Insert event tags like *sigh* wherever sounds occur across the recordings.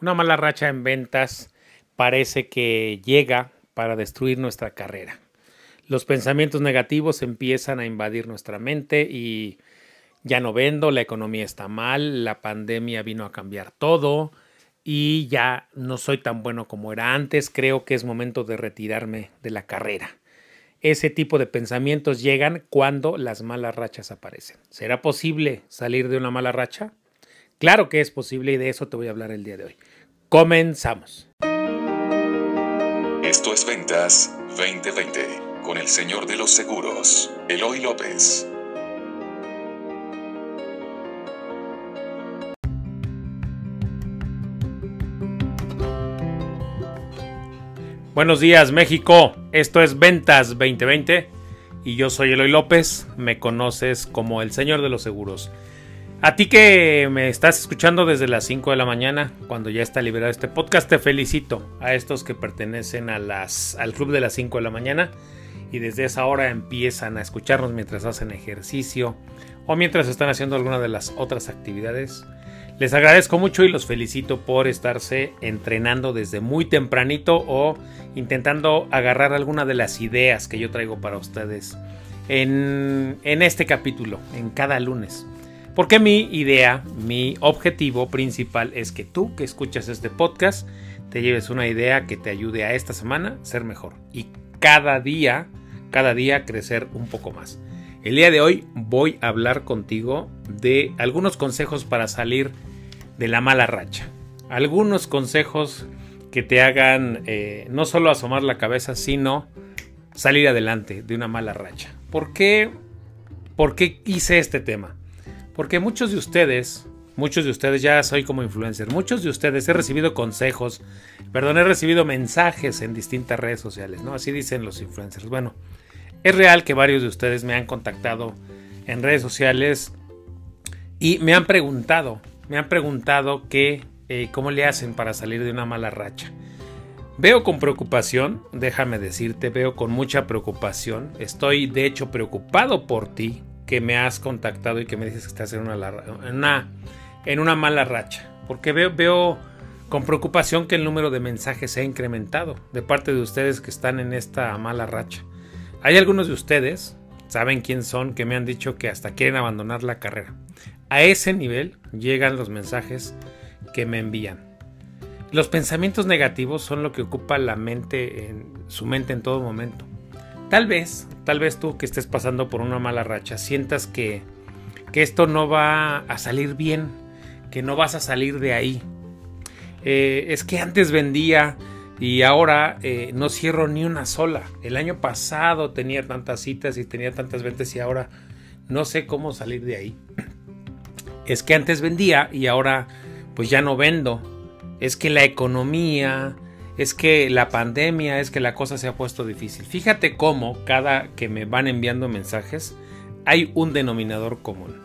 Una mala racha en ventas parece que llega para destruir nuestra carrera. Los pensamientos negativos empiezan a invadir nuestra mente y ya no vendo, la economía está mal, la pandemia vino a cambiar todo y ya no soy tan bueno como era antes, creo que es momento de retirarme de la carrera. Ese tipo de pensamientos llegan cuando las malas rachas aparecen. ¿Será posible salir de una mala racha? Claro que es posible y de eso te voy a hablar el día de hoy. Comenzamos. Esto es Ventas 2020 con el señor de los seguros, Eloy López. Buenos días México, esto es Ventas 2020 y yo soy Eloy López, me conoces como el señor de los seguros. A ti que me estás escuchando desde las 5 de la mañana, cuando ya está liberado este podcast, te felicito a estos que pertenecen al club de las 5 de la mañana y desde esa hora empiezan a escucharnos mientras hacen ejercicio o mientras están haciendo alguna de las otras actividades. Les agradezco mucho y los felicito por estarse entrenando desde muy tempranito o intentando agarrar alguna de las ideas que yo traigo para ustedes en este capítulo, en cada lunes. Porque mi idea, mi objetivo principal es que tú que escuchas este podcast te lleves una idea que te ayude a esta semana ser mejor y cada día, cada día crecer un poco más. El día de hoy voy a hablar contigo de algunos consejos para salir de la mala racha. Algunos consejos que te hagan eh, no solo asomar la cabeza, sino salir adelante de una mala racha. ¿Por qué, ¿Por qué hice este tema? Porque muchos de ustedes, muchos de ustedes ya soy como influencer, muchos de ustedes he recibido consejos, perdón, he recibido mensajes en distintas redes sociales, ¿no? Así dicen los influencers. Bueno, es real que varios de ustedes me han contactado en redes sociales y me han preguntado, me han preguntado que, eh, cómo le hacen para salir de una mala racha. Veo con preocupación, déjame decirte, veo con mucha preocupación, estoy de hecho preocupado por ti, que me has contactado y que me dices que estás en una, en una, mala racha. Porque veo, veo con preocupación que el número de mensajes se ha incrementado de parte de ustedes que están en esta mala racha. Hay algunos de ustedes, saben quién son, que me han dicho que hasta quieren abandonar la carrera. A ese nivel llegan los mensajes que me envían. Los pensamientos negativos son lo que ocupa la mente en su mente en todo momento. Tal vez, tal vez tú que estés pasando por una mala racha, sientas que, que esto no va a salir bien, que no vas a salir de ahí. Eh, es que antes vendía y ahora eh, no cierro ni una sola. El año pasado tenía tantas citas y tenía tantas ventas y ahora no sé cómo salir de ahí. *clears throat* Es que antes vendía y ahora pues ya no vendo. Es que la economía, es que la pandemia, es que la cosa se ha puesto difícil. Fíjate cómo cada que me van enviando mensajes hay un denominador común.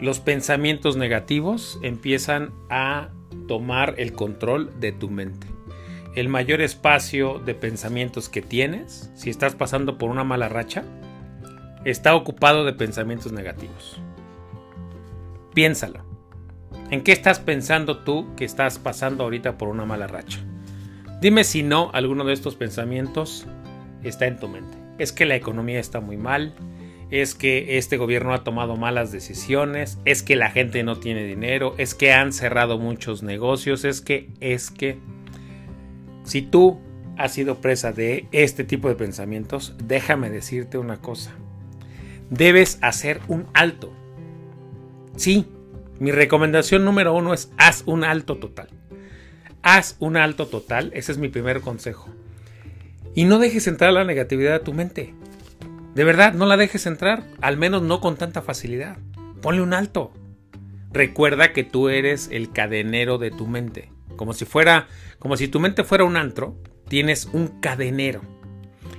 Los pensamientos negativos empiezan a tomar el control de tu mente. El mayor espacio de pensamientos que tienes, si estás pasando por una mala racha, está ocupado de pensamientos negativos. Piénsalo. ¿En qué estás pensando tú que estás pasando ahorita por una mala racha? Dime si no alguno de estos pensamientos está en tu mente. Es que la economía está muy mal, es que este gobierno ha tomado malas decisiones, es que la gente no tiene dinero, es que han cerrado muchos negocios, es que, es que... Si tú has sido presa de este tipo de pensamientos, déjame decirte una cosa. Debes hacer un alto. Sí, mi recomendación número uno es haz un alto total. Haz un alto total, ese es mi primer consejo. Y no dejes entrar la negatividad a tu mente. De verdad, no la dejes entrar, al menos no con tanta facilidad. Ponle un alto. Recuerda que tú eres el cadenero de tu mente. Como si fuera, como si tu mente fuera un antro, tienes un cadenero.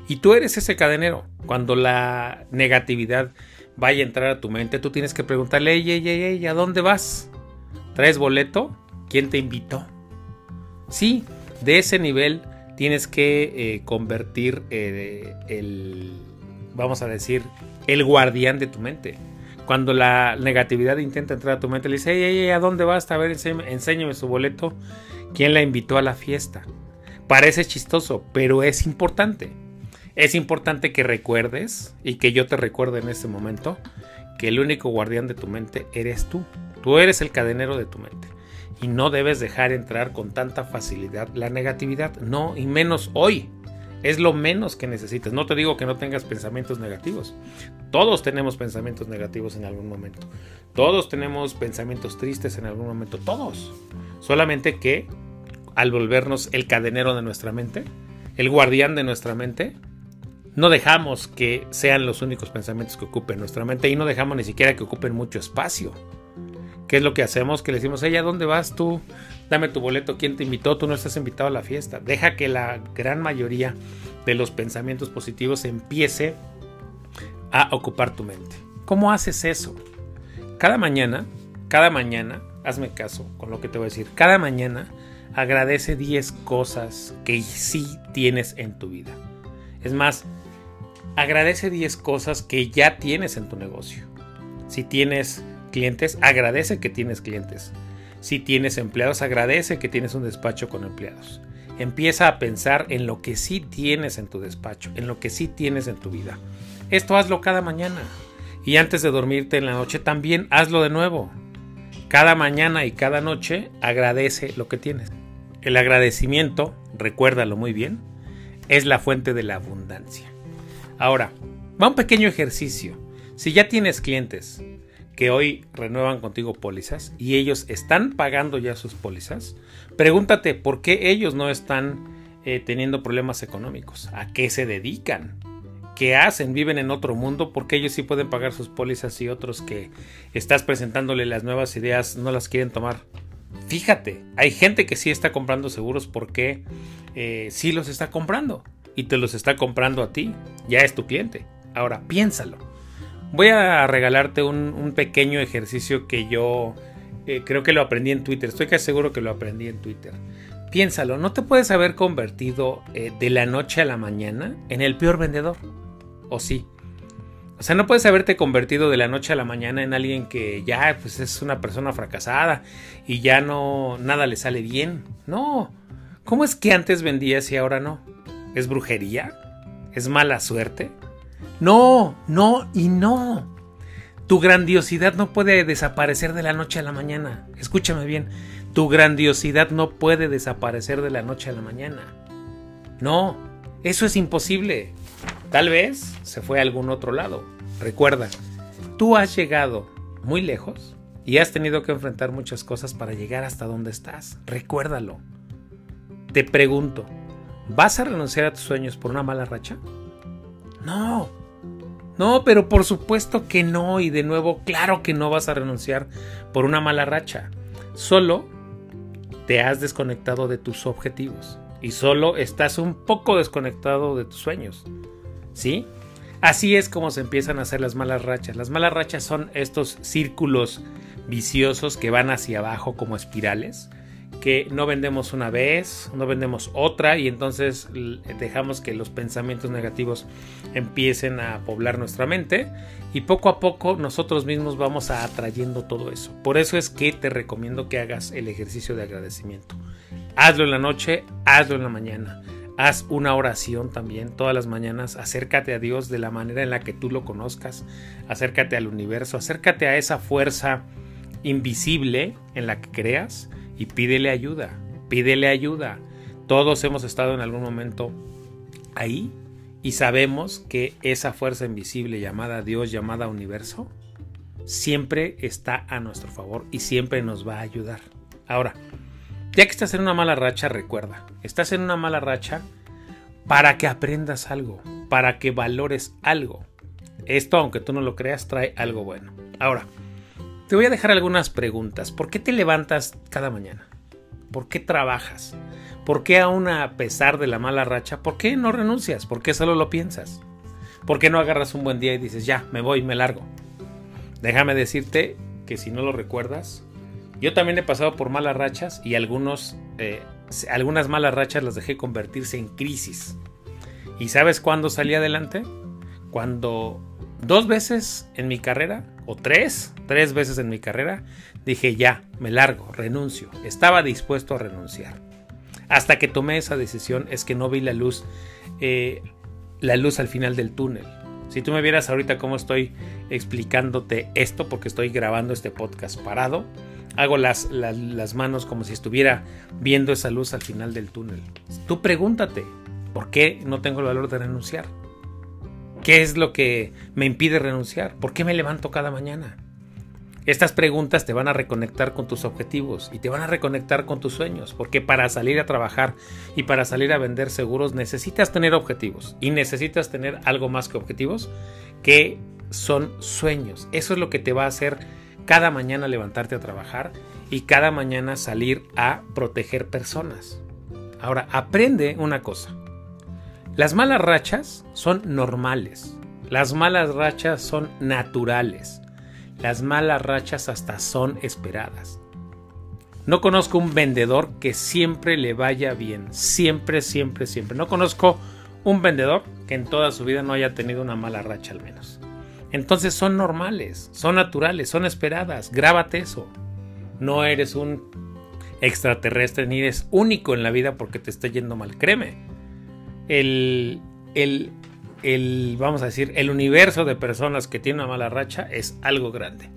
Y tú eres ese cadenero. Cuando la negatividad vaya a entrar a tu mente, tú tienes que preguntarle, ey, ey, ey, ¿a dónde vas? ¿Traes boleto? ¿Quién te invitó? Sí, de ese nivel tienes que eh, convertir eh, el, vamos a decir, el guardián de tu mente. Cuando la negatividad intenta entrar a tu mente, le dice, ¿a dónde vas? A ver, enséñame, su boleto. ¿Quién la invitó a la fiesta? Parece chistoso, pero es importante. Es importante que recuerdes y que yo te recuerde en este momento que el único guardián de tu mente eres tú. Tú eres el cadenero de tu mente. Y no debes dejar entrar con tanta facilidad la negatividad. No, y menos hoy. Es lo menos que necesitas. No te digo que no tengas pensamientos negativos. Todos tenemos pensamientos negativos en algún momento. Todos tenemos pensamientos tristes en algún momento. Todos. Solamente que al volvernos el cadenero de nuestra mente, el guardián de nuestra mente, no dejamos que sean los únicos pensamientos que ocupen nuestra mente y no dejamos ni siquiera que ocupen mucho espacio. ¿Qué es lo que hacemos? Que le decimos, ella, ¿dónde vas tú? Dame tu boleto, ¿quién te invitó? Tú no estás invitado a la fiesta. Deja que la gran mayoría de los pensamientos positivos empiece a ocupar tu mente. ¿Cómo haces eso? Cada mañana, cada mañana, hazme caso con lo que te voy a decir, cada mañana agradece 10 cosas que sí tienes en tu vida. Es más, agradece 10 cosas que ya tienes en tu negocio. Si tienes clientes, agradece que tienes clientes. Si tienes empleados, agradece que tienes un despacho con empleados. Empieza a pensar en lo que sí tienes en tu despacho, en lo que sí tienes en tu vida. Esto hazlo cada mañana. Y antes de dormirte en la noche también hazlo de nuevo. Cada mañana y cada noche agradece lo que tienes. El agradecimiento, recuérdalo muy bien, es la fuente de la abundancia. Ahora, va un pequeño ejercicio. Si ya tienes clientes, que hoy renuevan contigo pólizas y ellos están pagando ya sus pólizas, pregúntate por qué ellos no están eh, teniendo problemas económicos, a qué se dedican, qué hacen, viven en otro mundo, porque ellos sí pueden pagar sus pólizas y otros que estás presentándole las nuevas ideas no las quieren tomar. Fíjate, hay gente que sí está comprando seguros porque eh, sí los está comprando y te los está comprando a ti, ya es tu cliente. Ahora, piénsalo. Voy a regalarte un, pequeño ejercicio que yo eh, creo que lo aprendí en Twitter. Estoy casi seguro que lo aprendí en Twitter. Piénsalo, no te puedes haber convertido eh, de la noche a la mañana en el peor vendedor. ¿O sí? O sea, no puedes haberte convertido de la noche a la mañana en alguien que ya pues, es una persona fracasada y ya no nada le sale bien. No. ¿Cómo es que antes vendías y ahora no? ¿Es brujería? ¿Es mala suerte? No, no y no. Tu grandiosidad no puede desaparecer de la noche a la mañana. Escúchame bien. Tu grandiosidad no puede desaparecer de la noche a la mañana. No, eso es imposible. Tal vez se fue a algún otro lado. Recuerda, tú has llegado muy lejos y has tenido que enfrentar muchas cosas para llegar hasta donde estás. Recuérdalo. Te pregunto, ¿vas a renunciar a tus sueños por una mala racha? No. No, pero por supuesto que no. Y de nuevo, claro que no vas a renunciar por una mala racha. Solo te has desconectado de tus objetivos. Y solo estás un poco desconectado de tus sueños. ¿Sí? Así es como se empiezan a hacer las malas rachas. Las malas rachas son estos círculos viciosos que van hacia abajo como espirales que no vendemos una vez, no vendemos otra y entonces dejamos que los pensamientos negativos empiecen a poblar nuestra mente y poco a poco nosotros mismos vamos a atrayendo todo eso. Por eso es que te recomiendo que hagas el ejercicio de agradecimiento. Hazlo en la noche, hazlo en la mañana. Haz una oración también todas las mañanas. Acércate a Dios de la manera en la que tú lo conozcas. Acércate al universo. Acércate a esa fuerza invisible en la que creas y pídele ayuda, pídele ayuda. Todos hemos estado en algún momento ahí y sabemos que esa fuerza invisible llamada Dios, llamada universo, siempre está a nuestro favor y siempre nos va a ayudar. Ahora, ya que estás en una mala racha, recuerda, estás en una mala racha para que aprendas algo, para que valores algo. Esto, aunque tú no lo creas, trae algo bueno. Ahora, te voy a dejar algunas preguntas. ¿Por qué te levantas cada mañana? ¿Por qué trabajas? ¿Por qué aún a pesar de la mala racha, por qué no renuncias? ¿Por qué solo lo piensas? ¿Por qué no agarras un buen día y dices, ya, me voy, me largo? Déjame decirte que si no lo recuerdas, yo también he pasado por malas rachas y algunos, eh, algunas malas rachas las dejé convertirse en crisis. ¿Y sabes cuándo salí adelante? Cuando dos veces en mi carrera o tres, tres veces en mi carrera, dije ya, me largo, renuncio. Estaba dispuesto a renunciar. Hasta que tomé esa decisión es que no vi la luz, eh, la luz al final del túnel. Si tú me vieras ahorita cómo estoy explicándote esto, porque estoy grabando este podcast parado, hago las, las, manos como si estuviera viendo esa luz al final del túnel. Tú pregúntate, ¿por qué no tengo el valor de renunciar? ¿Qué es lo que me impide renunciar? ¿Por qué me levanto cada mañana? Estas preguntas te van a reconectar con tus objetivos y te van a reconectar con tus sueños, porque para salir a trabajar y para salir a vender seguros necesitas tener objetivos y necesitas tener algo más que objetivos, que son sueños. Eso es lo que te va a hacer cada mañana levantarte a trabajar y cada mañana salir a proteger personas. Ahora, aprende una cosa. Las malas rachas son normales. Las malas rachas son naturales. Las malas rachas hasta son esperadas. No conozco un vendedor que siempre le vaya bien. Siempre, siempre, siempre. No conozco un vendedor que en toda su vida no haya tenido una mala racha al menos. Entonces son normales, son naturales, son esperadas. Grábate eso. No eres un extraterrestre ni eres único en la vida porque te está yendo mal. Créeme. El, el, el, vamos a decir, el universo de personas que tienen una mala racha es algo grande.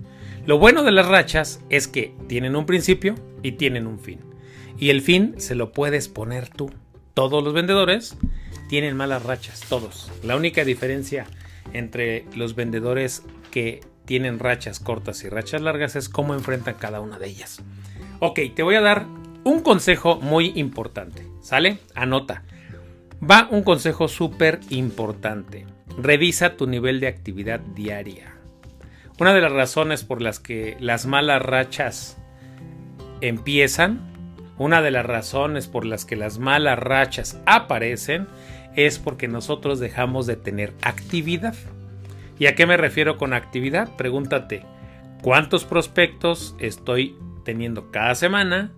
Lo bueno de las rachas es que tienen un principio y tienen un fin. Y el fin se lo puedes poner tú. Todos los vendedores tienen malas rachas, todos. La única diferencia entre los vendedores que tienen rachas cortas y rachas largas es cómo enfrentan cada una de ellas. Ok, te voy a dar un consejo muy importante. ¿Sale? Anota. Va un consejo súper importante. Revisa tu nivel de actividad diaria. Una de las razones por las que las malas rachas empiezan, una de las razones por las que las malas rachas aparecen, es porque nosotros dejamos de tener actividad. ¿Y a qué me refiero con actividad? Pregúntate, ¿cuántos prospectos estoy teniendo cada semana?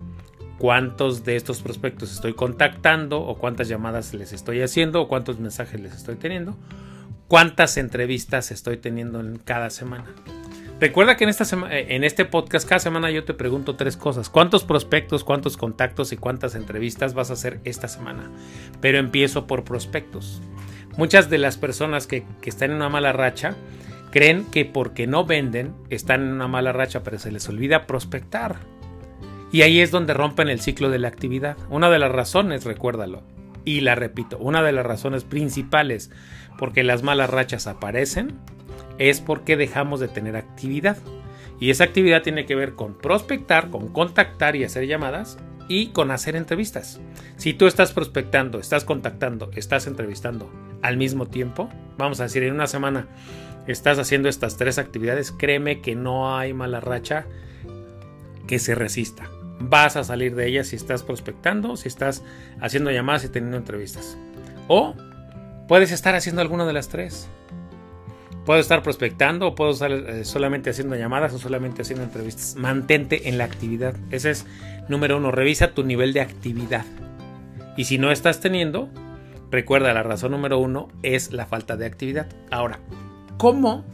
¿Cuántos de estos prospectos estoy contactando? ¿O cuántas llamadas les estoy haciendo? ¿O cuántos mensajes les estoy teniendo? ¿Cuántas entrevistas estoy teniendo en cada semana? Recuerda que en, esta eh, en este podcast cada semana yo te pregunto tres cosas. ¿Cuántos prospectos, cuántos contactos y cuántas entrevistas vas a hacer esta semana? Pero empiezo por prospectos. Muchas de las personas que, que están en una mala racha creen que porque no venden están en una mala racha, pero se les olvida prospectar. Y ahí es donde rompen el ciclo de la actividad. Una de las razones, recuérdalo, y la repito, una de las razones principales porque las malas rachas aparecen es porque dejamos de tener actividad. Y esa actividad tiene que ver con prospectar, con contactar y hacer llamadas y con hacer entrevistas. Si tú estás prospectando, estás contactando, estás entrevistando al mismo tiempo, vamos a decir en una semana estás haciendo estas tres actividades, créeme que no hay mala racha que se resista. Vas a salir de ella si estás prospectando, si estás haciendo llamadas y teniendo entrevistas. O puedes estar haciendo alguna de las tres. Puedo estar prospectando o puedo estar eh, solamente haciendo llamadas o solamente haciendo entrevistas. Mantente en la actividad. Ese es número uno. Revisa tu nivel de actividad. Y si no estás teniendo, recuerda la razón número uno es la falta de actividad. Ahora, ¿cómo?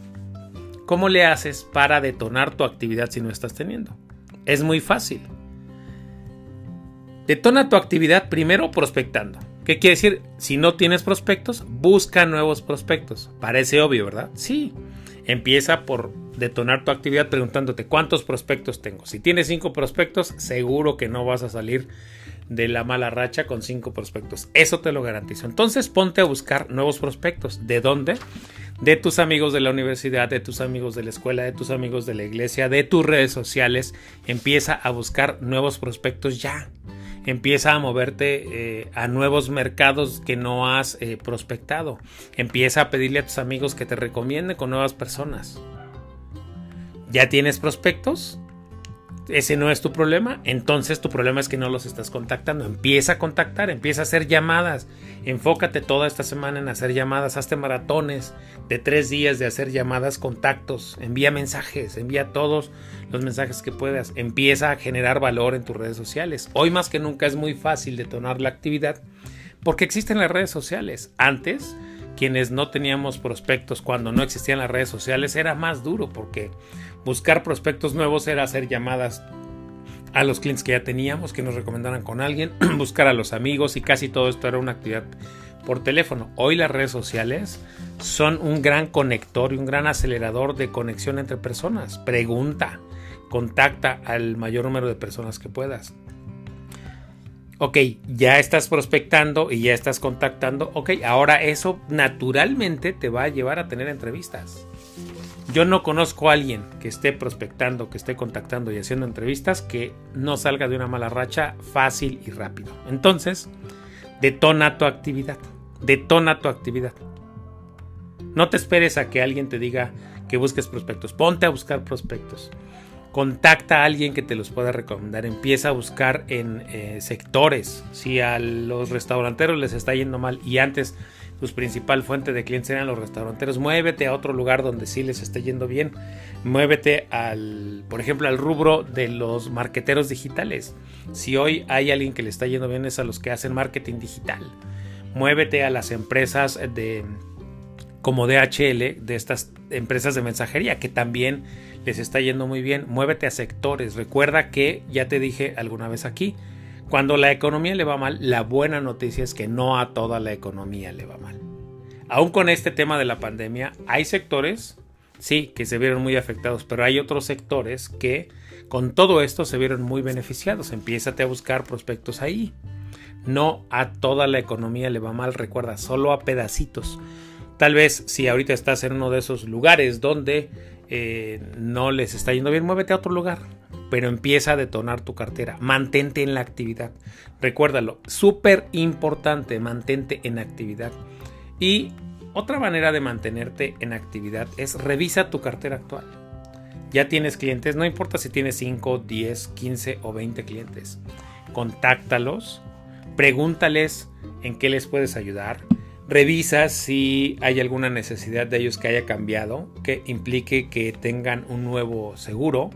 ¿Cómo le haces para detonar tu actividad si no estás teniendo? Es muy fácil. Detona tu actividad primero prospectando. ¿Qué quiere decir? Si no tienes prospectos, busca nuevos prospectos. Parece obvio, ¿verdad? Sí. Empieza por detonar tu actividad preguntándote cuántos prospectos tengo. Si tienes cinco prospectos, seguro que no vas a salir de la mala racha con cinco prospectos. Eso te lo garantizo. Entonces ponte a buscar nuevos prospectos. ¿De dónde? De tus amigos de la universidad, de tus amigos de la escuela, de tus amigos de la iglesia, de tus redes sociales. Empieza a buscar nuevos prospectos ya empieza a moverte eh, a nuevos mercados que no has eh, prospectado. Empieza a pedirle a tus amigos que te recomienden con nuevas personas. ¿Ya tienes prospectos? Ese no es tu problema, entonces tu problema es que no los estás contactando. Empieza a contactar, empieza a hacer llamadas. Enfócate toda esta semana en hacer llamadas, hazte maratones de tres días de hacer llamadas, contactos, envía mensajes, envía todos los mensajes que puedas. Empieza a generar valor en tus redes sociales. Hoy más que nunca es muy fácil detonar la actividad porque existen las redes sociales. Antes quienes no teníamos prospectos cuando no existían las redes sociales era más duro porque buscar prospectos nuevos era hacer llamadas a los clientes que ya teníamos, que nos recomendaran con alguien, *clears throat* buscar a los amigos y casi todo esto era una actividad por teléfono. Hoy las redes sociales son un gran conector y un gran acelerador de conexión entre personas. Pregunta, contacta al mayor número de personas que puedas. Ok, ya estás prospectando y ya estás contactando. Ok, ahora eso naturalmente te va a llevar a tener entrevistas. Yo no conozco a alguien que esté prospectando, que esté contactando y haciendo entrevistas que no salga de una mala racha fácil y rápido. Entonces, detona tu actividad. Detona tu actividad. No te esperes a que alguien te diga que busques prospectos. Ponte a buscar prospectos contacta a alguien que te los pueda recomendar, empieza a buscar en eh, sectores, si a los restauranteros les está yendo mal y antes tu principal fuente de clientes eran los restauranteros, muévete a otro lugar donde sí les esté yendo bien, muévete al, por ejemplo, al rubro de los marqueteros digitales, si hoy hay alguien que le está yendo bien es a los que hacen marketing digital, muévete a las empresas de como DHL, de estas empresas de mensajería que también les está yendo muy bien, muévete a sectores. Recuerda que ya te dije alguna vez aquí, cuando la economía le va mal, la buena noticia es que no a toda la economía le va mal. Aún con este tema de la pandemia, hay sectores, sí, que se vieron muy afectados, pero hay otros sectores que con todo esto se vieron muy beneficiados. Empiézate a buscar prospectos ahí. No a toda la economía le va mal, recuerda, solo a pedacitos. Tal vez si ahorita estás en uno de esos lugares donde eh, no les está yendo bien, muévete a otro lugar. Pero empieza a detonar tu cartera. Mantente en la actividad. Recuérdalo, súper importante, mantente en actividad. Y otra manera de mantenerte en actividad es revisa tu cartera actual. Ya tienes clientes, no importa si tienes 5, 10, 15 o 20 clientes. Contáctalos, pregúntales en qué les puedes ayudar Revisa si hay alguna necesidad de ellos que haya cambiado, que implique que tengan un nuevo seguro.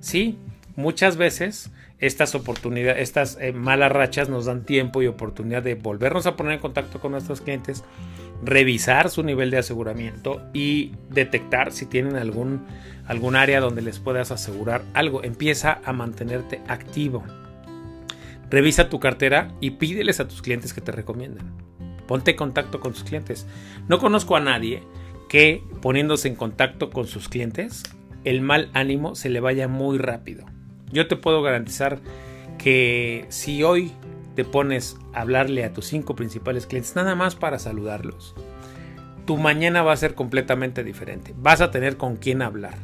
Sí, muchas veces estas oportunidades, estas eh, malas rachas nos dan tiempo y oportunidad de volvernos a poner en contacto con nuestros clientes, revisar su nivel de aseguramiento y detectar si tienen algún, algún área donde les puedas asegurar algo. Empieza a mantenerte activo. Revisa tu cartera y pídeles a tus clientes que te recomienden. Ponte en contacto con tus clientes. No conozco a nadie que poniéndose en contacto con sus clientes, el mal ánimo se le vaya muy rápido. Yo te puedo garantizar que si hoy te pones a hablarle a tus cinco principales clientes nada más para saludarlos, tu mañana va a ser completamente diferente. Vas a tener con quién hablar.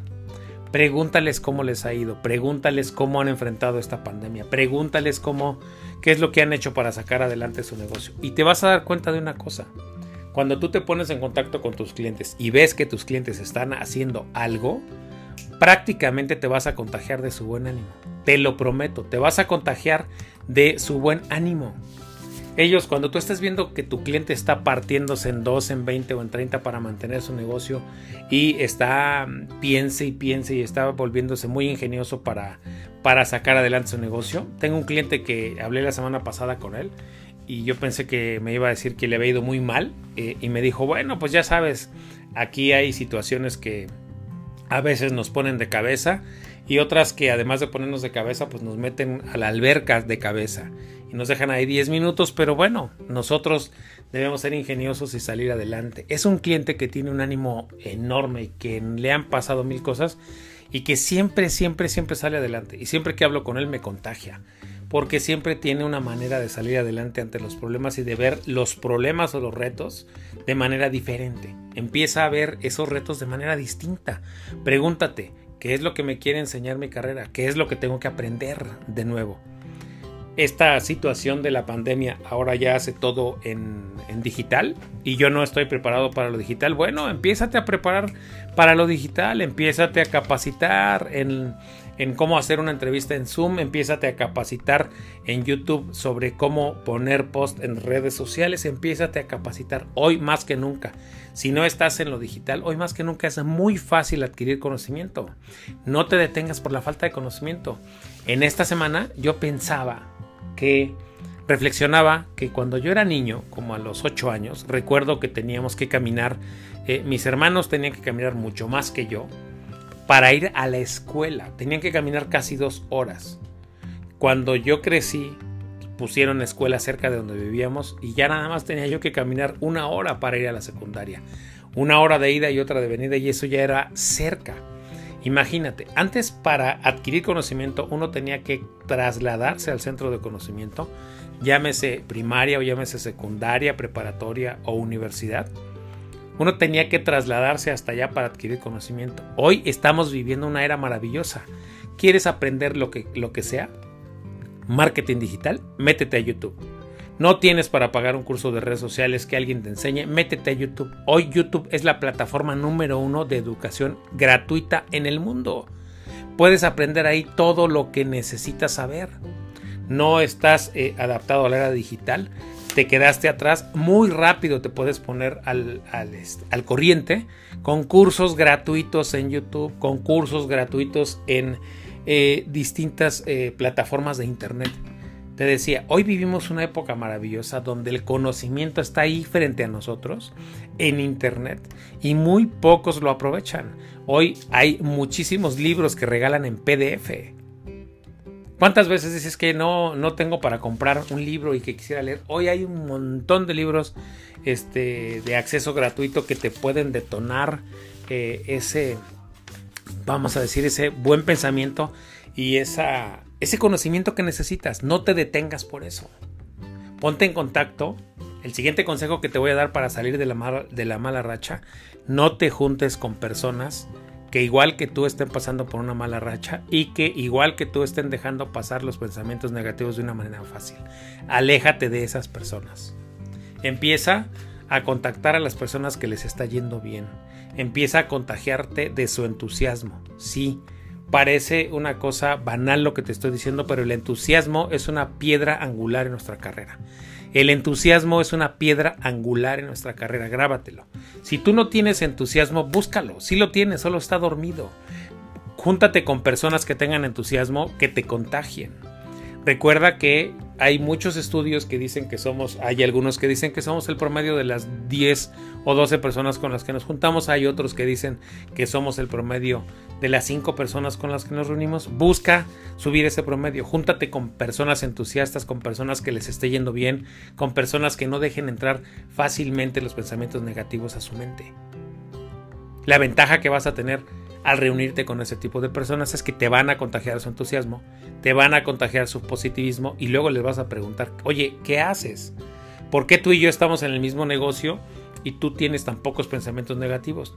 Pregúntales cómo les ha ido, pregúntales cómo han enfrentado esta pandemia, pregúntales cómo, qué es lo que han hecho para sacar adelante su negocio. Y te vas a dar cuenta de una cosa. Cuando tú te pones en contacto con tus clientes y ves que tus clientes están haciendo algo, prácticamente te vas a contagiar de su buen ánimo. Te lo prometo, te vas a contagiar de su buen ánimo. Ellos, cuando tú estás viendo que tu cliente está partiéndose en 2, en 20 o en 30 para mantener su negocio y está, mm, piense y piense y está volviéndose muy ingenioso para, para sacar adelante su negocio. Tengo un cliente que hablé la semana pasada con él y yo pensé que me iba a decir que le había ido muy mal eh, y me dijo, bueno, pues ya sabes, aquí hay situaciones que a veces nos ponen de cabeza y otras que además de ponernos de cabeza, pues nos meten a la alberca de cabeza y nos dejan ahí 10 minutos, pero bueno, nosotros debemos ser ingeniosos y salir adelante. Es un cliente que tiene un ánimo enorme y que le han pasado mil cosas y que siempre, siempre, siempre sale adelante. Y siempre que hablo con él me contagia, porque siempre tiene una manera de salir adelante ante los problemas y de ver los problemas o los retos de manera diferente. Empieza a ver esos retos de manera distinta. Pregúntate, ¿qué es lo que me quiere enseñar mi carrera? ¿Qué es lo que tengo que aprender de nuevo? esta situación de la pandemia ahora ya hace todo en, digital y yo no estoy preparado para lo digital, bueno, empiézate a preparar para lo digital, empiézate a capacitar en, en cómo hacer una entrevista en Zoom, empiézate a capacitar en YouTube sobre cómo poner post en redes sociales, empiézate a capacitar hoy más que nunca. Si no estás en lo digital, hoy más que nunca es muy fácil adquirir conocimiento. No te detengas por la falta de conocimiento. En esta semana yo pensaba que reflexionaba que cuando yo era niño, como a los 8 años, recuerdo que teníamos que caminar, eh, mis hermanos tenían que caminar mucho más que yo para ir a la escuela, tenían que caminar casi dos horas. Cuando yo crecí, pusieron escuela cerca de donde vivíamos y ya nada más tenía yo que caminar una hora para ir a la secundaria. Una hora de ida y otra de venida y eso ya era cerca. Imagínate, antes para adquirir conocimiento uno tenía que trasladarse al centro de conocimiento, llámese primaria o llámese secundaria, preparatoria o universidad. Uno tenía que trasladarse hasta allá para adquirir conocimiento. Hoy estamos viviendo una era maravillosa. ¿Quieres aprender lo que, lo que sea? Marketing digital, métete a YouTube. No tienes para pagar un curso de redes sociales que alguien te enseñe, métete a YouTube. Hoy YouTube es la plataforma número uno de educación gratuita en el mundo. Puedes aprender ahí todo lo que necesitas saber. No estás eh, adaptado a la era digital, te quedaste atrás, muy rápido te puedes poner al, al, corriente con cursos gratuitos en YouTube, con cursos gratuitos en eh, distintas eh, plataformas de Internet. Te decía, hoy vivimos una época maravillosa donde el conocimiento está ahí frente a nosotros en Internet y muy pocos lo aprovechan. Hoy hay muchísimos libros que regalan en PDF ¿Cuántas veces dices que no, no tengo para comprar un libro y que quisiera leer? Hoy hay un montón de libros este, de acceso gratuito que te pueden detonar eh, ese, vamos a decir, ese buen pensamiento y esa, ese conocimiento que necesitas. No te detengas por eso. Ponte en contacto. El siguiente consejo que te voy a dar para salir de la, de la mala racha, no te juntes con personas que igual que tú estén pasando por una mala racha y que igual que tú estén dejando pasar los pensamientos negativos de una manera fácil. Aléjate de esas personas. Empieza a contactar a las personas que les está yendo bien. Empieza a contagiarte de su entusiasmo. Sí, parece una cosa banal lo que te estoy diciendo, pero el entusiasmo es una piedra angular en nuestra carrera. El entusiasmo es una piedra angular en nuestra carrera, grábatelo. Si tú no tienes entusiasmo, búscalo. Si lo tienes, solo está dormido. Júntate con personas que tengan entusiasmo, que te contagien. Recuerda que hay muchos estudios que dicen que somos, hay algunos que dicen que somos el promedio de las 10 o 12 personas con las que nos juntamos, hay otros que dicen que somos el promedio de las 5 personas con las que nos reunimos. Busca subir ese promedio, júntate con personas entusiastas, con personas que les esté yendo bien, con personas que no dejen entrar fácilmente los pensamientos negativos a su mente. La ventaja que vas a tener al reunirte con ese tipo de personas es que te van a contagiar su entusiasmo, te van a contagiar su positivismo y luego les vas a preguntar, oye, ¿qué haces? ¿Por qué tú y yo estamos en el mismo negocio y tú tienes tan pocos pensamientos negativos?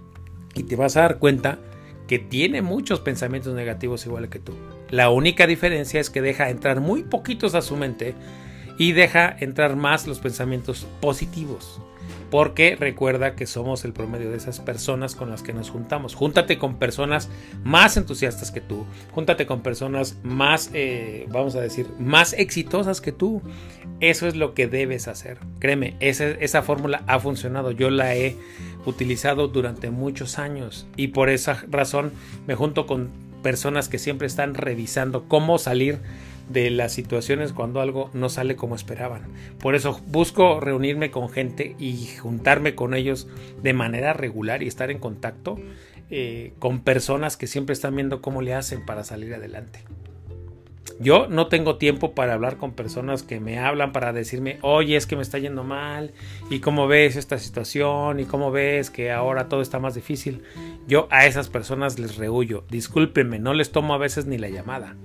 Y te vas a dar cuenta que tiene muchos pensamientos negativos igual que tú. La única diferencia es que deja entrar muy poquitos a su mente y deja entrar más los pensamientos positivos porque recuerda que somos el promedio de esas personas con las que nos juntamos. Júntate con personas más entusiastas que tú, júntate con personas más, eh, vamos a decir, más exitosas que tú. Eso es lo que debes hacer. Créeme, esa, esa fórmula ha funcionado. Yo la he utilizado durante muchos años y por esa razón me junto con personas que siempre están revisando cómo salir de las situaciones cuando algo no sale como esperaban. Por eso busco reunirme con gente y juntarme con ellos de manera regular y estar en contacto eh, con personas que siempre están viendo cómo le hacen para salir adelante. Yo no tengo tiempo para hablar con personas que me hablan para decirme, oye, es que me está yendo mal, y cómo ves esta situación, y cómo ves que ahora todo está más difícil. Yo a esas personas les rehuyo. Discúlpenme, no les tomo a veces ni la llamada.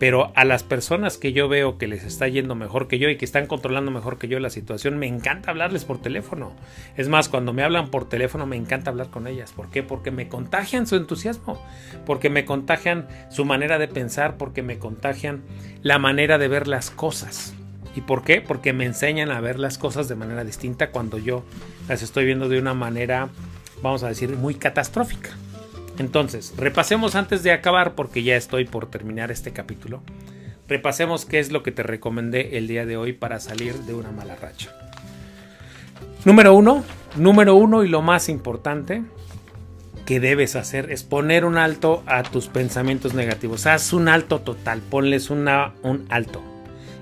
Pero a las personas que yo veo que les está yendo mejor que yo y que están controlando mejor que yo la situación, me encanta hablarles por teléfono. Es más, cuando me hablan por teléfono me encanta hablar con ellas. ¿Por qué? Porque me contagian su entusiasmo, porque me contagian su manera de pensar, porque me contagian la manera de ver las cosas. ¿Y por qué? Porque me enseñan a ver las cosas de manera distinta cuando yo las estoy viendo de una manera, vamos a decir, muy catastrófica. Entonces, repasemos antes de acabar, porque ya estoy por terminar este capítulo. Repasemos qué es lo que te recomendé el día de hoy para salir de una mala racha. Número uno, número uno y lo más importante que debes hacer es poner un alto a tus pensamientos negativos. Haz un alto total, ponles una, un alto.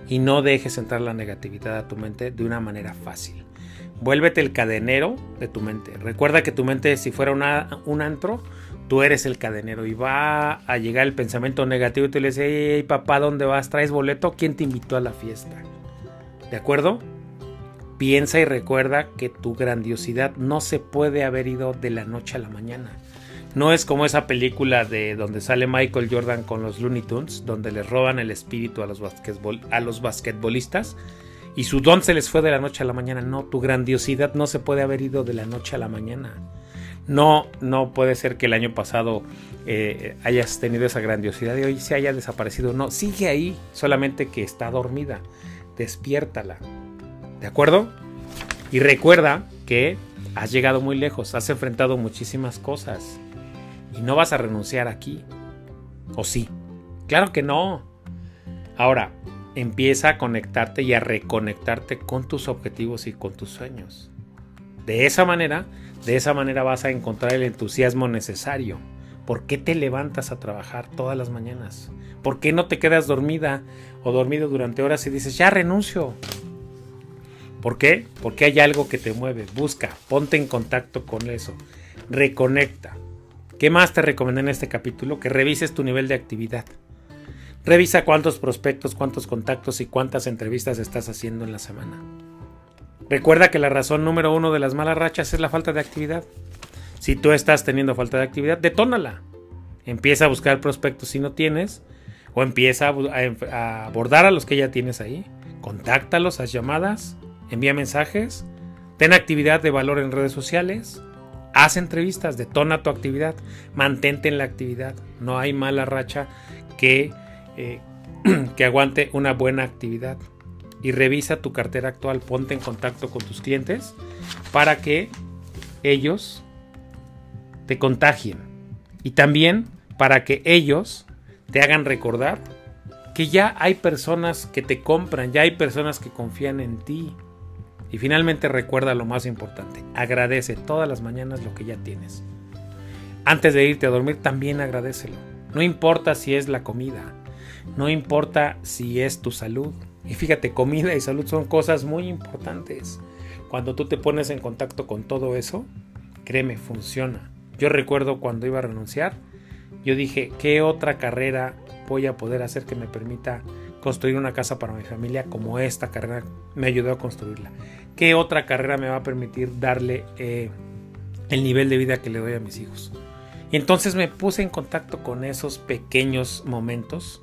y no dejes entrar la negatividad a tu mente de una manera fácil. Vuélvete el cadenero de tu mente. Recuerda que tu mente, si fuera un antro, tú eres el cadenero y va a llegar el pensamiento negativo y tú le dices, hey, papá, ¿dónde vas? ¿Traes boleto? ¿Quién te invitó a la fiesta? ¿De acuerdo? Piensa y recuerda que tu grandiosidad no se puede haber ido de la noche a la mañana. No es como esa película de donde sale Michael Jordan con los Looney Tunes, donde les roban el espíritu a los, a los basquetbolistas y su don se les fue de la noche a la mañana. No, tu grandiosidad no se puede haber ido de la noche a la mañana. No, no puede ser que el año pasado eh, hayas tenido esa grandiosidad y hoy se haya desaparecido. No, sigue ahí, solamente que está dormida. Despiértala. ¿De acuerdo? Y recuerda que has llegado muy lejos, has enfrentado muchísimas cosas y no vas a renunciar aquí. ¿O sí? Claro que no. Ahora, empieza a conectarte y a reconectarte con tus objetivos y con tus sueños. De esa manera, de esa manera vas a encontrar el entusiasmo necesario. ¿Por qué te levantas a trabajar todas las mañanas? ¿Por qué no te quedas dormida o dormido durante horas y dices, ya renuncio? ¿Por qué? Porque hay algo que te mueve. Busca, ponte en contacto con eso. Reconecta. ¿Qué más te recomendé en este capítulo? Que revises tu nivel de actividad. Revisa cuántos prospectos, cuántos contactos y cuántas entrevistas estás haciendo en la semana. Recuerda que la razón número uno de las malas rachas es la falta de actividad. Si tú estás teniendo falta de actividad, detónala. Empieza a buscar prospectos si no tienes, o empieza a, abordar a los que ya tienes ahí. Contáctalos, haz llamadas, envía mensajes, ten actividad de valor en redes sociales, haz entrevistas, detona tu actividad, mantente en la actividad. No hay mala racha que, eh, *clears throat* que aguante una buena actividad. Y revisa tu cartera actual, ponte en contacto con tus clientes para que ellos te contagien. Y también para que ellos te hagan recordar que ya hay personas que te compran, ya hay personas que confían en ti. Y finalmente recuerda lo más importante, agradece todas las mañanas lo que ya tienes. Antes de irte a dormir también agradecelo. No importa si es la comida, no importa si es tu salud. Y fíjate, comida y salud son cosas muy importantes. Cuando tú te pones en contacto con todo eso, créeme, funciona. Yo recuerdo cuando iba a renunciar, yo dije, ¿qué otra carrera voy a poder hacer que me permita construir una casa para mi familia como esta carrera me ayudó a construirla. ¿Qué otra carrera me va a permitir darle eh, el nivel de vida que le doy a mis hijos? Y entonces me puse en contacto con esos pequeños momentos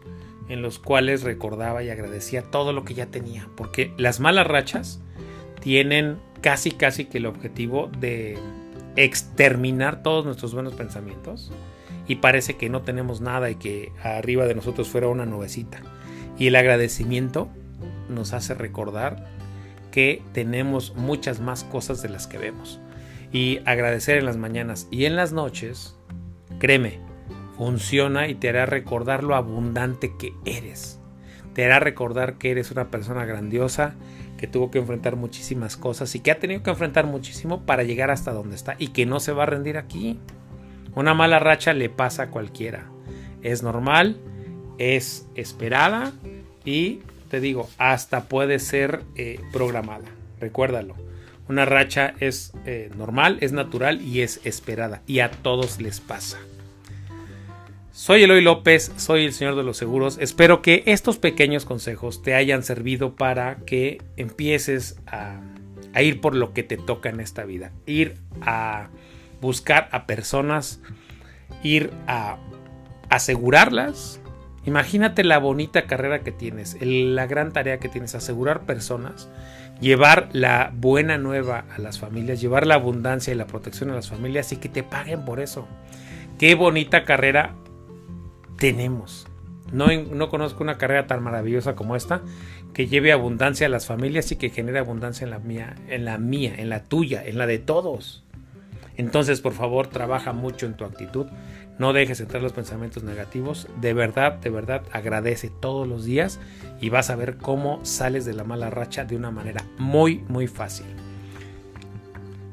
en los cuales recordaba y agradecía todo lo que ya tenía, porque las malas rachas tienen casi casi que el objetivo de exterminar todos nuestros buenos pensamientos y parece que no tenemos nada y que arriba de nosotros fuera una nubecita. Y el agradecimiento nos hace recordar que tenemos muchas más cosas de las que vemos. Y agradecer en las mañanas y en las noches, créeme, funciona y te hará recordar lo abundante que eres. Te hará recordar que eres una persona grandiosa, que tuvo que enfrentar muchísimas cosas y que ha tenido que enfrentar muchísimo para llegar hasta donde está y que no se va a rendir aquí. Una mala racha le pasa a cualquiera. Es normal es esperada y te digo, hasta puede ser eh, programada. Recuérdalo. Una racha es eh, normal, es natural y es esperada. Y a todos les pasa. Soy Eloy López, soy el señor de los seguros. Espero que estos pequeños consejos te hayan servido para que empieces a, ir por lo que te toca en esta vida. Ir a buscar a personas, ir a asegurarlas Imagínate la bonita carrera que tienes, la gran tarea que tienes, asegurar personas, llevar la buena nueva a las familias, llevar la abundancia y la protección a las familias y que te paguen por eso. Qué bonita carrera tenemos. No, no conozco una carrera tan maravillosa como esta que lleve abundancia a las familias y que genere abundancia en la mía, en la mía, en la tuya, en la de todos. Entonces, por favor, trabaja mucho en tu actitud. No dejes entrar los pensamientos negativos. De verdad, de verdad, agradece todos los días y vas a ver cómo sales de la mala racha de una manera muy, muy fácil.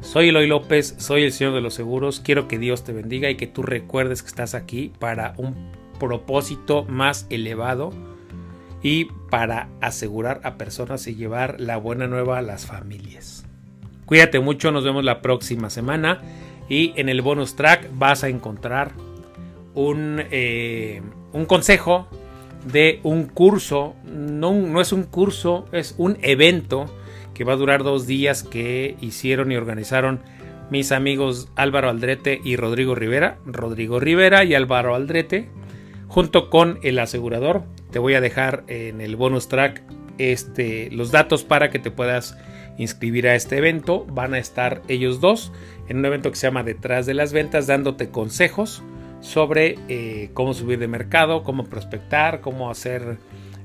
Soy Eloy López, soy el Señor de los Seguros. Quiero que Dios te bendiga y que tú recuerdes que estás aquí para un propósito más elevado y para asegurar a personas y llevar la buena nueva a las familias. Cuídate mucho, nos vemos la próxima semana y en el bonus track vas a encontrar un, eh, un consejo de un curso, no, no es un curso, es un evento que va a durar dos días que hicieron y organizaron mis amigos Álvaro Aldrete y Rodrigo Rivera, Rodrigo Rivera y Álvaro Aldrete, junto con el asegurador. Te voy a dejar en el bonus track este, los datos para que te puedas inscribir a este evento. Van a estar ellos dos en un evento que se llama Detrás de las Ventas, dándote consejos sobre eh, cómo subir de mercado, cómo prospectar, cómo hacer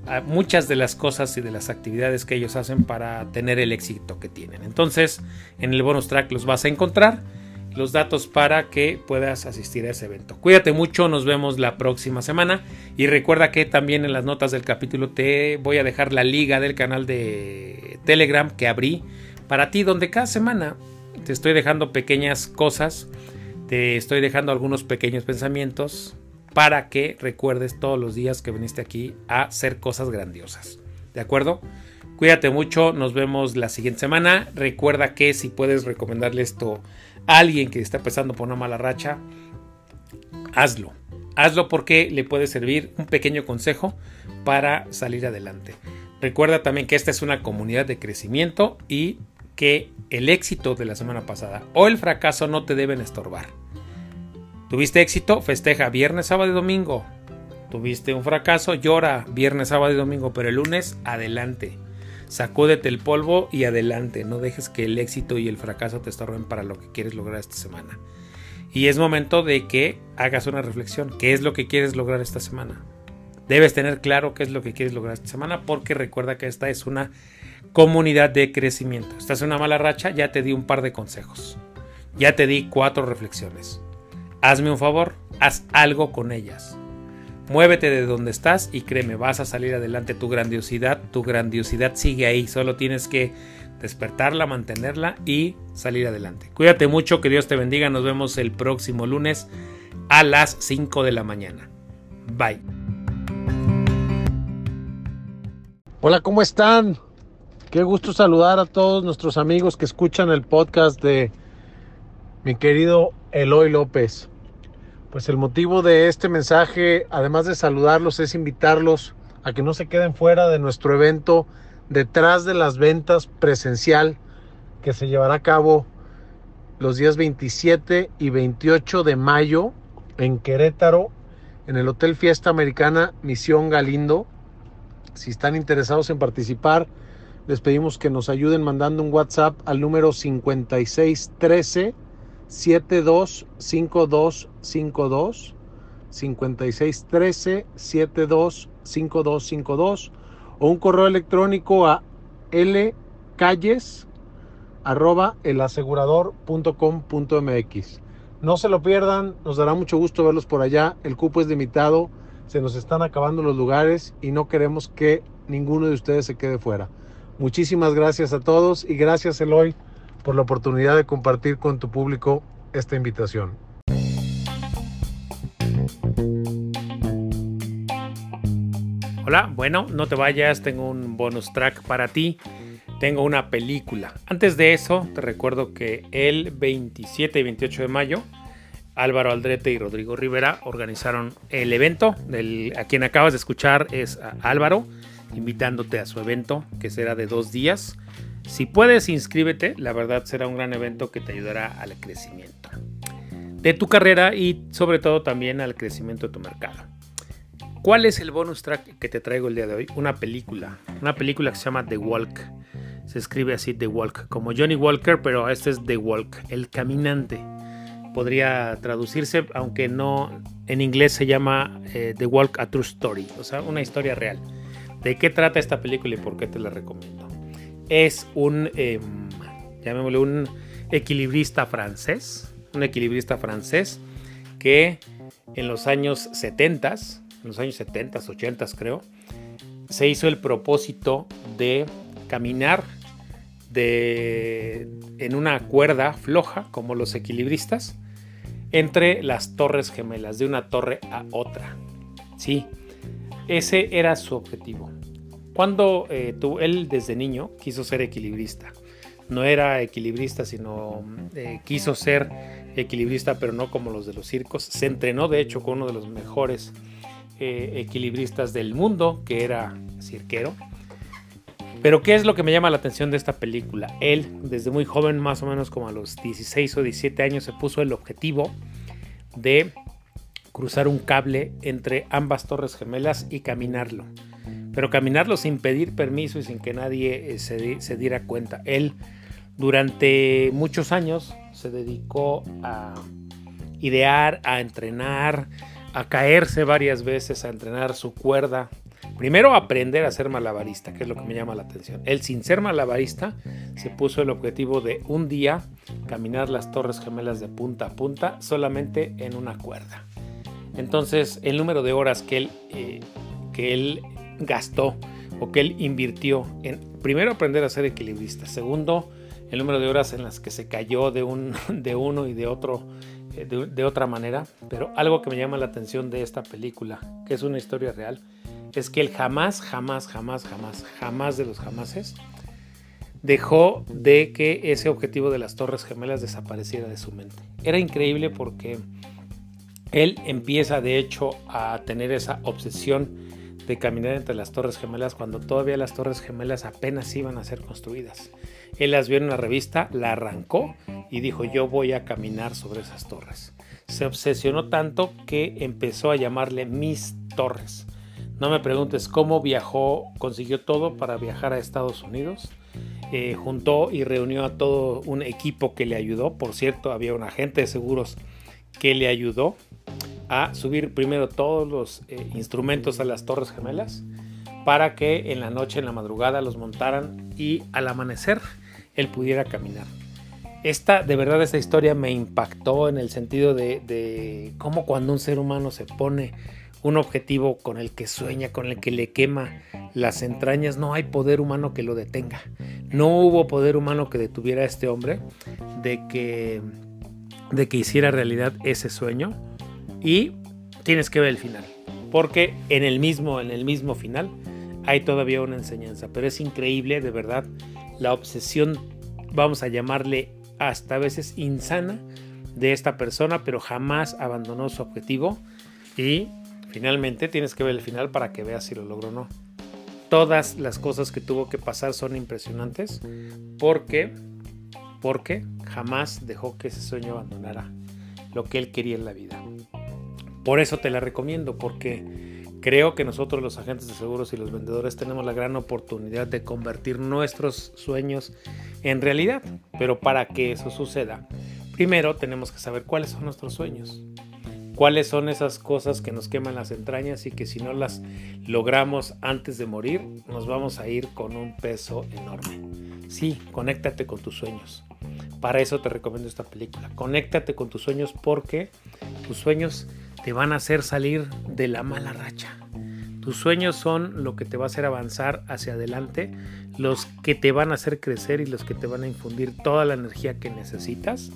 ah, muchas de las cosas y de las actividades que ellos hacen para tener el éxito que tienen. Entonces, en el bonus track los vas a encontrar los datos para que puedas asistir a ese evento. Cuídate mucho, nos vemos la próxima semana y recuerda que también en las notas del capítulo te voy a dejar la liga del canal de Telegram que abrí para ti donde cada semana te estoy dejando pequeñas cosas, te estoy dejando algunos pequeños pensamientos para que recuerdes todos los días que viniste aquí a hacer cosas grandiosas. ¿De acuerdo? Cuídate mucho, nos vemos la siguiente semana. Recuerda que si puedes recomendarle esto alguien que está pasando por una mala racha, hazlo. Hazlo porque le puede servir un pequeño consejo para salir adelante. Recuerda también que esta es una comunidad de crecimiento y que el éxito de la semana pasada o el fracaso no te deben estorbar. ¿Tuviste éxito? Festeja viernes, sábado y domingo. ¿Tuviste un fracaso? Llora viernes, sábado y domingo, pero el lunes adelante. Sacúdete el polvo y adelante. No dejes que el éxito y el fracaso te estorben para lo que quieres lograr esta semana. Y es momento de que hagas una reflexión. ¿Qué es lo que quieres lograr esta semana? Debes tener claro qué es lo que quieres lograr esta semana porque recuerda que esta es una comunidad de crecimiento. Estás en una mala racha, ya te di un par de consejos. Ya te di cuatro reflexiones. Hazme un favor, haz algo con ellas. Muévete de donde estás y créeme, vas a salir adelante. Tu grandiosidad, tu grandiosidad sigue ahí. Solo tienes que despertarla, mantenerla y salir adelante. Cuídate mucho, que Dios te bendiga. Nos vemos el próximo lunes a las 5 de la mañana. Bye. Hola, ¿cómo están? Qué gusto saludar a todos nuestros amigos que escuchan el podcast de mi querido Eloy López. Pues el motivo de este mensaje, además de saludarlos, es invitarlos a que no se queden fuera de nuestro evento detrás de las ventas presencial que se llevará a cabo los días 27 y 28 de mayo en Querétaro, en el Hotel Fiesta Americana Misión Galindo. Si están interesados en participar, les pedimos que nos ayuden mandando un WhatsApp al número 5613 725252 5613 725252 o un correo electrónico a lcalles arroba elasegurador.com.mx. No se lo pierdan, nos dará mucho gusto verlos por allá. El cupo es limitado, se nos están acabando los lugares y no queremos que ninguno de ustedes se quede fuera. Muchísimas gracias a todos y gracias Eloy por la oportunidad de compartir con tu público esta invitación. Hola, bueno, no te vayas, tengo un bonus track para ti. Tengo una película. Antes de eso, te recuerdo que el 27 y 28 de mayo, Álvaro Aldrete y Rodrigo Rivera organizaron el evento. Del, a quien acabas de escuchar es Álvaro, invitándote a su evento, que será de dos días. Si puedes, inscríbete. La verdad será un gran evento que te ayudará al crecimiento de tu carrera y sobre todo también al crecimiento de tu mercado. ¿Cuál es el bonus track que te traigo el día de hoy? Una película. Una película que se llama The Walk. Se escribe así The Walk, como Johnny Walker, pero este es The Walk, el caminante. Podría traducirse, aunque no en inglés se llama eh, The Walk a True Story, o sea, una historia real. ¿De qué trata esta película y por qué te la recomiendo? Es un, eh, llamémosle un equilibrista francés, un equilibrista francés que en los años 70, en los años 70, 80 creo, se hizo el propósito de caminar de, en una cuerda floja, como los equilibristas, entre las torres gemelas, de una torre a otra. Sí, ese era su objetivo. Cuando eh, él desde niño quiso ser equilibrista. No era equilibrista, sino eh, quiso ser equilibrista, pero no como los de los circos. Se entrenó, de hecho, con uno de los mejores eh, equilibristas del mundo, que era cirquero. Pero ¿qué es lo que me llama la atención de esta película? Él, desde muy joven, más o menos como a los 16 o 17 años, se puso el objetivo de cruzar un cable entre ambas torres gemelas y caminarlo. Pero caminarlo sin pedir permiso y sin que nadie eh, se, diera cuenta. Él durante muchos años se dedicó a idear, a entrenar, a caerse varias veces, a entrenar su cuerda. Primero aprender a ser malabarista, que es lo que me llama la atención. Él sin ser malabarista se puso el objetivo de un día caminar las torres gemelas de punta a punta solamente en una cuerda. Entonces el número de horas que él, eh, que él gastó o que él invirtió en primero aprender a ser equilibrista, segundo el número de horas en las que se cayó de, un, *laughs* de uno y de otro eh, de, otra manera, pero algo que me llama la atención de esta película, que es una historia real, es que él jamás, jamás, jamás, jamás, jamás de los jamases dejó de que ese objetivo de las Torres Gemelas desapareciera de su mente. Era increíble porque él empieza de hecho a tener esa obsesión de caminar entre las Torres Gemelas cuando todavía las Torres Gemelas apenas iban a ser construidas. Él las vio en una revista, la arrancó y dijo yo voy a caminar sobre esas torres. Se obsesionó tanto que empezó a llamarle Mis Torres. No me preguntes cómo viajó, consiguió todo para viajar a Estados Unidos. Eh, juntó y reunió a todo un equipo que le ayudó. Por cierto, había un agente de seguros que le ayudó a subir primero todos los eh, instrumentos a las torres gemelas para que en la noche, en la madrugada los montaran y al amanecer él pudiera caminar. Esta, de verdad, esta historia me impactó en el sentido de, de cómo cuando un ser humano se pone un objetivo con el que sueña, con el que le quema las entrañas, no hay poder humano que lo detenga. No hubo poder humano que detuviera a este hombre de que, de que hiciera realidad ese sueño y tienes que ver el final, porque en el mismo, en el mismo final hay todavía una enseñanza, pero es increíble de verdad la obsesión, vamos a llamarle hasta a veces insana de esta persona, pero jamás abandonó su objetivo y finalmente tienes que ver el final para que veas si lo logró o no. Todas las cosas que tuvo que pasar son impresionantes porque porque jamás dejó que ese sueño abandonara lo que él quería en la vida. Por eso te la recomiendo, porque creo que nosotros los agentes de seguros y los vendedores tenemos la gran oportunidad de convertir nuestros sueños en realidad. Pero para que eso suceda, primero tenemos que saber cuáles son nuestros sueños. Cuáles son esas cosas que nos queman las entrañas y que si no las logramos antes de morir, nos vamos a ir con un peso enorme. Sí, conéctate con tus sueños. Para eso te recomiendo esta película. Conéctate con tus sueños porque tus sueños te van a hacer salir de la mala racha. Tus sueños son lo que te va a hacer avanzar hacia adelante, los que te van a hacer crecer y los que te van a infundir toda la energía que necesitas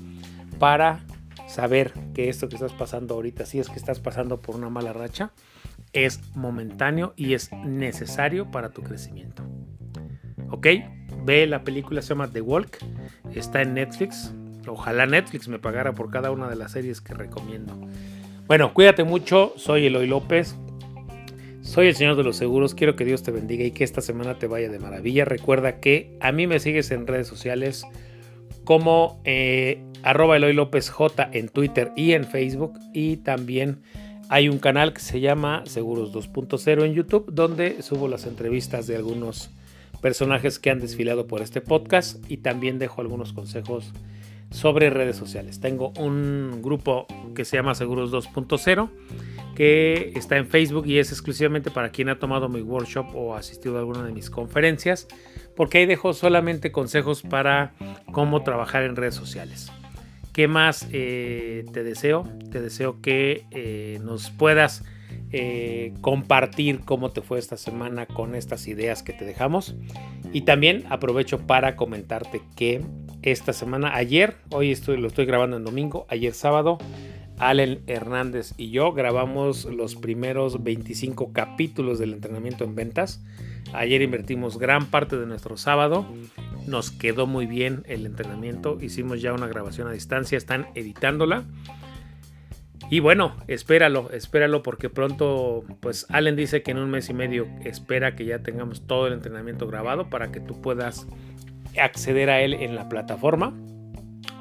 para saber que esto que estás pasando ahorita, si es que estás pasando por una mala racha, es momentáneo y es necesario para tu crecimiento. ¿Ok? Ve la película, se llama The Walk, está en Netflix. Ojalá Netflix me pagara por cada una de las series que recomiendo. Bueno, cuídate mucho. Soy Eloy López. Soy el Señor de los Seguros. Quiero que Dios te bendiga y que esta semana te vaya de maravilla. Recuerda que a mí me sigues en redes sociales como eh, arroba Eloy López J en Twitter y en Facebook. Y también hay un canal que se llama Seguros 2.0 en YouTube donde subo las entrevistas de algunos personajes que han desfilado por este podcast y también dejo algunos consejos sobre redes sociales. Tengo un grupo que se llama Seguros 2.0 que está en Facebook y es exclusivamente para quien ha tomado mi workshop o asistido a alguna de mis conferencias, porque ahí dejo solamente consejos para cómo trabajar en redes sociales. ¿Qué más eh, te deseo? Te deseo que eh, nos puedas eh, compartir cómo te fue esta semana con estas ideas que te dejamos. Y también aprovecho para comentarte que esta semana, ayer, hoy estoy, lo estoy grabando en domingo, ayer sábado, Allen Hernández y yo grabamos los primeros 25 capítulos del entrenamiento en ventas. Ayer invertimos gran parte de nuestro sábado. Nos quedó muy bien el entrenamiento. Hicimos ya una grabación a distancia. Están editándola. Y bueno, espéralo, espéralo porque pronto, pues Allen dice que en un mes y medio espera que ya tengamos todo el entrenamiento grabado para que tú puedas acceder a él en la plataforma.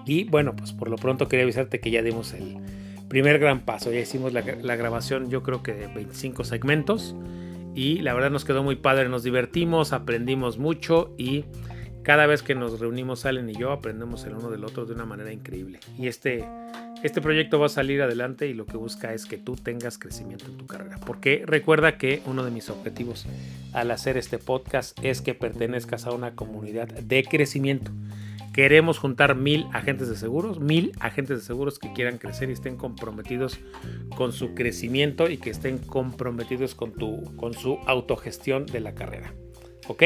Y bueno, pues por lo pronto quería avisarte que ya dimos el primer gran paso. Ya hicimos la, grabación, yo creo que de 25 segmentos. Y la verdad nos quedó muy padre, nos divertimos, aprendimos mucho y cada vez que nos reunimos Allen y yo aprendemos el uno del otro de una manera increíble. Y este este proyecto va a salir adelante y lo que busca es que tú tengas crecimiento en tu carrera. Porque recuerda que uno de mis objetivos al hacer este podcast es que pertenezcas a una comunidad de crecimiento. Queremos juntar mil agentes de seguros, mil agentes de seguros que quieran crecer y estén comprometidos con su crecimiento y que estén comprometidos con, tu, con su autogestión de la carrera. ¿Ok?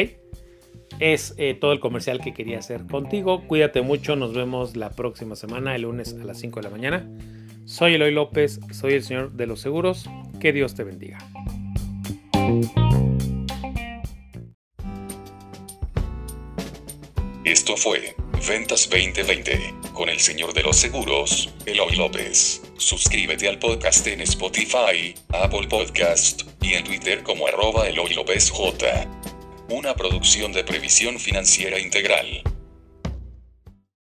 Es eh, todo el comercial que quería hacer contigo. Cuídate mucho, nos vemos la próxima semana, el lunes a las 5 de la mañana. Soy Eloy López, soy el señor de los seguros. Que Dios te bendiga. Esto fue Ventas 2020 con el señor de los seguros, Eloy López. Suscríbete al podcast en Spotify, Apple Podcast y en Twitter como arroba Eloy López J una producción de previsión financiera integral.